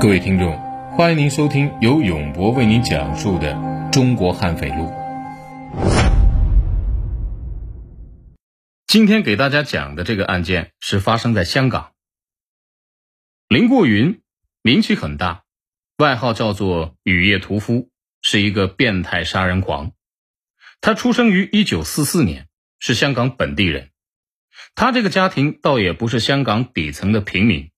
各位听众，欢迎您收听由永博为您讲述的《中国悍匪录》。今天给大家讲的这个案件是发生在香港。林过云名气很大，外号叫做“雨夜屠夫”，是一个变态杀人狂。他出生于一九四四年，是香港本地人。他这个家庭倒也不是香港底层的平民。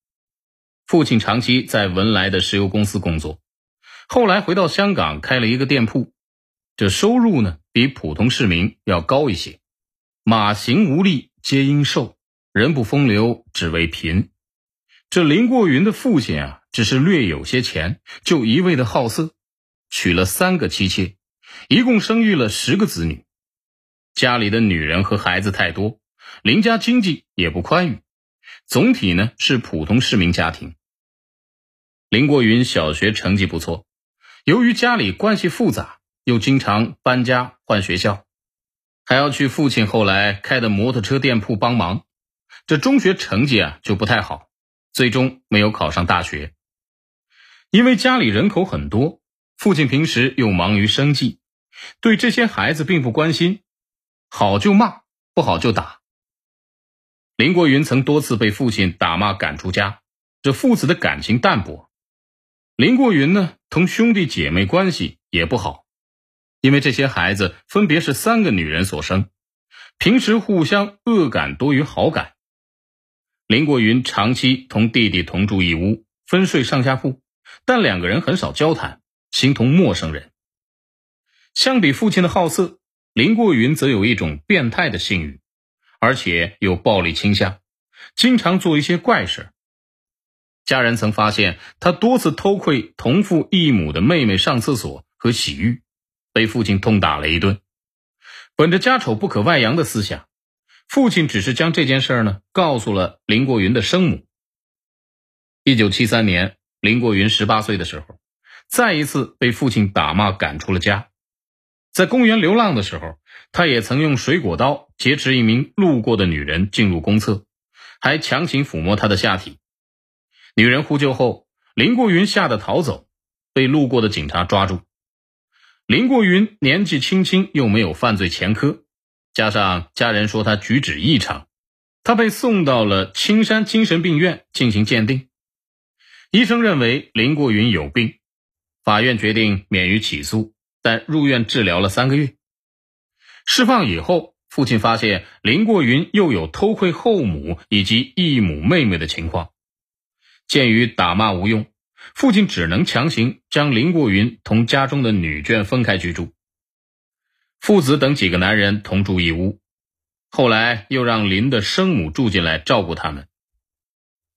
父亲长期在文莱的石油公司工作，后来回到香港开了一个店铺，这收入呢比普通市民要高一些。马行无力皆因瘦，人不风流只为贫。这林过云的父亲啊，只是略有些钱，就一味的好色，娶了三个妻妾，一共生育了十个子女。家里的女人和孩子太多，林家经济也不宽裕，总体呢是普通市民家庭。林国云小学成绩不错，由于家里关系复杂，又经常搬家换学校，还要去父亲后来开的摩托车店铺帮忙，这中学成绩啊就不太好，最终没有考上大学。因为家里人口很多，父亲平时又忙于生计，对这些孩子并不关心，好就骂，不好就打。林国云曾多次被父亲打骂赶出家，这父子的感情淡薄。林过云呢，同兄弟姐妹关系也不好，因为这些孩子分别是三个女人所生，平时互相恶感多于好感。林过云长期同弟弟同住一屋，分睡上下铺，但两个人很少交谈，形同陌生人。相比父亲的好色，林过云则有一种变态的性欲，而且有暴力倾向，经常做一些怪事。家人曾发现他多次偷窥同父异母的妹妹上厕所和洗浴，被父亲痛打了一顿。本着家丑不可外扬的思想，父亲只是将这件事呢告诉了林过云的生母。一九七三年，林过云十八岁的时候，再一次被父亲打骂赶出了家。在公园流浪的时候，他也曾用水果刀劫持一名路过的女人进入公厕，还强行抚摸她的下体。女人呼救后，林过云吓得逃走，被路过的警察抓住。林过云年纪轻轻，又没有犯罪前科，加上家人说他举止异常，他被送到了青山精神病院进行鉴定。医生认为林过云有病，法院决定免于起诉，但入院治疗了三个月。释放以后，父亲发现林过云又有偷窥后母以及异母妹妹的情况。鉴于打骂无用，父亲只能强行将林过云同家中的女眷分开居住。父子等几个男人同住一屋，后来又让林的生母住进来照顾他们。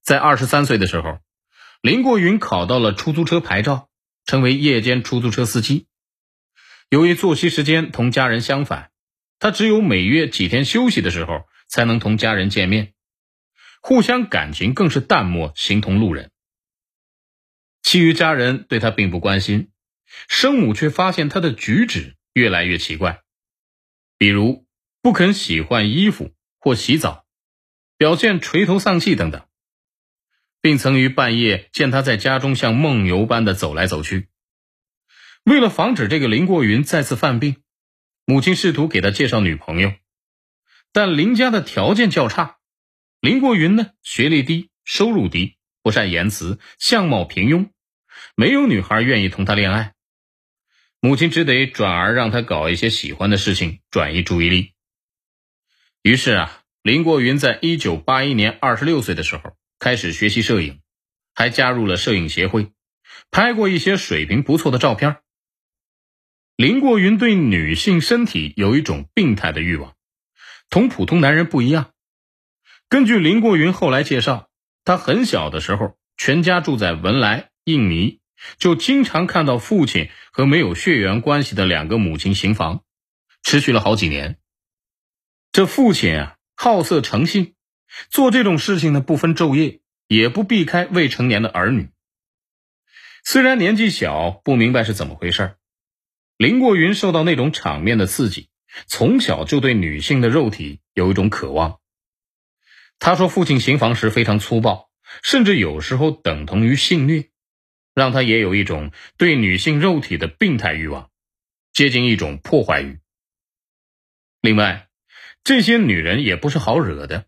在二十三岁的时候，林过云考到了出租车牌照，成为夜间出租车司机。由于作息时间同家人相反，他只有每月几天休息的时候才能同家人见面。互相感情更是淡漠，形同路人。其余家人对他并不关心，生母却发现他的举止越来越奇怪，比如不肯洗换衣服或洗澡，表现垂头丧气等等，并曾于半夜见他在家中像梦游般的走来走去。为了防止这个林过云再次犯病，母亲试图给他介绍女朋友，但林家的条件较差。林过云呢，学历低，收入低，不善言辞，相貌平庸，没有女孩愿意同他恋爱。母亲只得转而让他搞一些喜欢的事情，转移注意力。于是啊，林过云在一九八一年二十六岁的时候开始学习摄影，还加入了摄影协会，拍过一些水平不错的照片。林过云对女性身体有一种病态的欲望，同普通男人不一样。根据林过云后来介绍，他很小的时候，全家住在文莱、印尼，就经常看到父亲和没有血缘关系的两个母亲行房，持续了好几年。这父亲啊，好色成性，做这种事情呢，不分昼夜，也不避开未成年的儿女。虽然年纪小，不明白是怎么回事林过云受到那种场面的刺激，从小就对女性的肉体有一种渴望。他说：“父亲行房时非常粗暴，甚至有时候等同于性虐。让他也有一种对女性肉体的病态欲望，接近一种破坏欲。另外，这些女人也不是好惹的，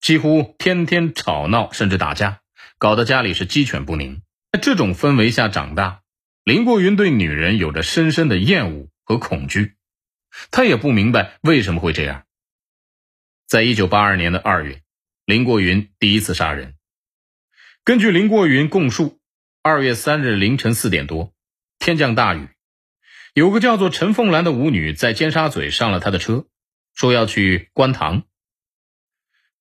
几乎天天吵闹，甚至打架，搞得家里是鸡犬不宁。在这种氛围下长大，林过云对女人有着深深的厌恶和恐惧，他也不明白为什么会这样。在一九八二年的二月，林过云第一次杀人。根据林过云供述，二月三日凌晨四点多，天降大雨，有个叫做陈凤兰的舞女在尖沙咀上了他的车。说要去观塘，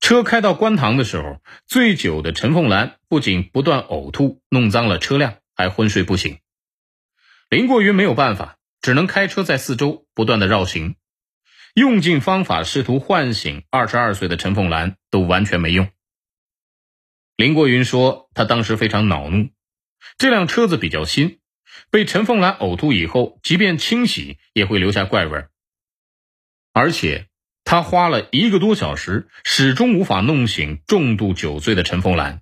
车开到观塘的时候，醉酒的陈凤兰不仅不断呕吐，弄脏了车辆，还昏睡不醒。林过云没有办法，只能开车在四周不断的绕行，用尽方法试图唤醒二十二岁的陈凤兰，都完全没用。林国云说，他当时非常恼怒，这辆车子比较新，被陈凤兰呕吐以后，即便清洗也会留下怪味。而且，他花了一个多小时，始终无法弄醒重度酒醉的陈凤兰。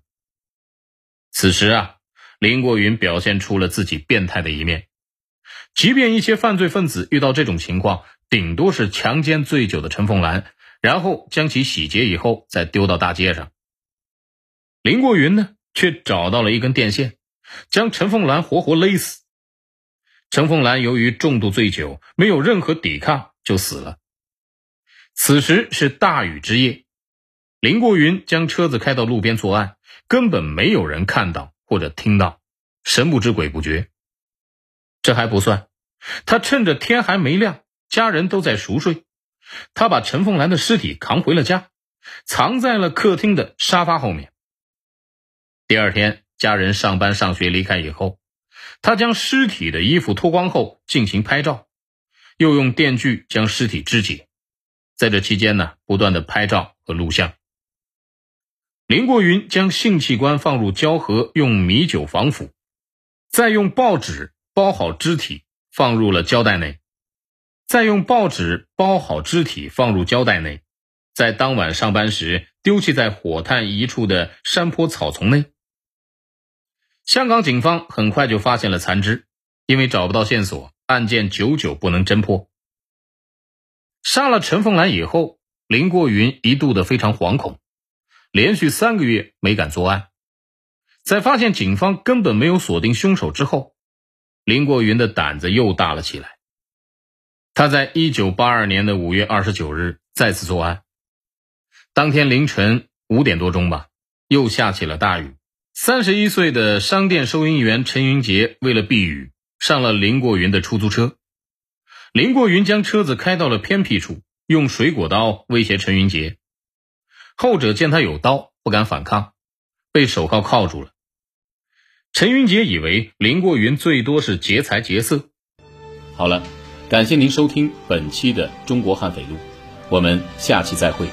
此时啊，林国云表现出了自己变态的一面。即便一些犯罪分子遇到这种情况，顶多是强奸醉酒的陈凤兰，然后将其洗劫以后再丢到大街上。林过云呢，却找到了一根电线，将陈凤兰活活勒死。陈凤兰由于重度醉酒，没有任何抵抗，就死了。此时是大雨之夜，林过云将车子开到路边作案，根本没有人看到或者听到，神不知鬼不觉。这还不算，他趁着天还没亮，家人都在熟睡，他把陈凤兰的尸体扛回了家，藏在了客厅的沙发后面。第二天，家人上班上学离开以后，他将尸体的衣服脱光后进行拍照，又用电锯将尸体肢解。在这期间呢，不断的拍照和录像。林过云将性器官放入胶盒，用米酒防腐，再用报纸包好肢体，放入了胶袋内，再用报纸包好肢体放入胶带内，在当晚上班时丢弃在火炭一处的山坡草丛内。香港警方很快就发现了残肢，因为找不到线索，案件久久不能侦破。杀了陈凤兰以后，林过云一度的非常惶恐，连续三个月没敢作案。在发现警方根本没有锁定凶手之后，林过云的胆子又大了起来。他在一九八二年的五月二十九日再次作案，当天凌晨五点多钟吧，又下起了大雨。三十一岁的商店收银员陈云杰为了避雨，上了林过云的出租车。林过云将车子开到了偏僻处，用水果刀威胁陈云杰。后者见他有刀，不敢反抗，被手铐铐住了。陈云杰以为林过云最多是劫财劫色。好了，感谢您收听本期的《中国悍匪录》，我们下期再会。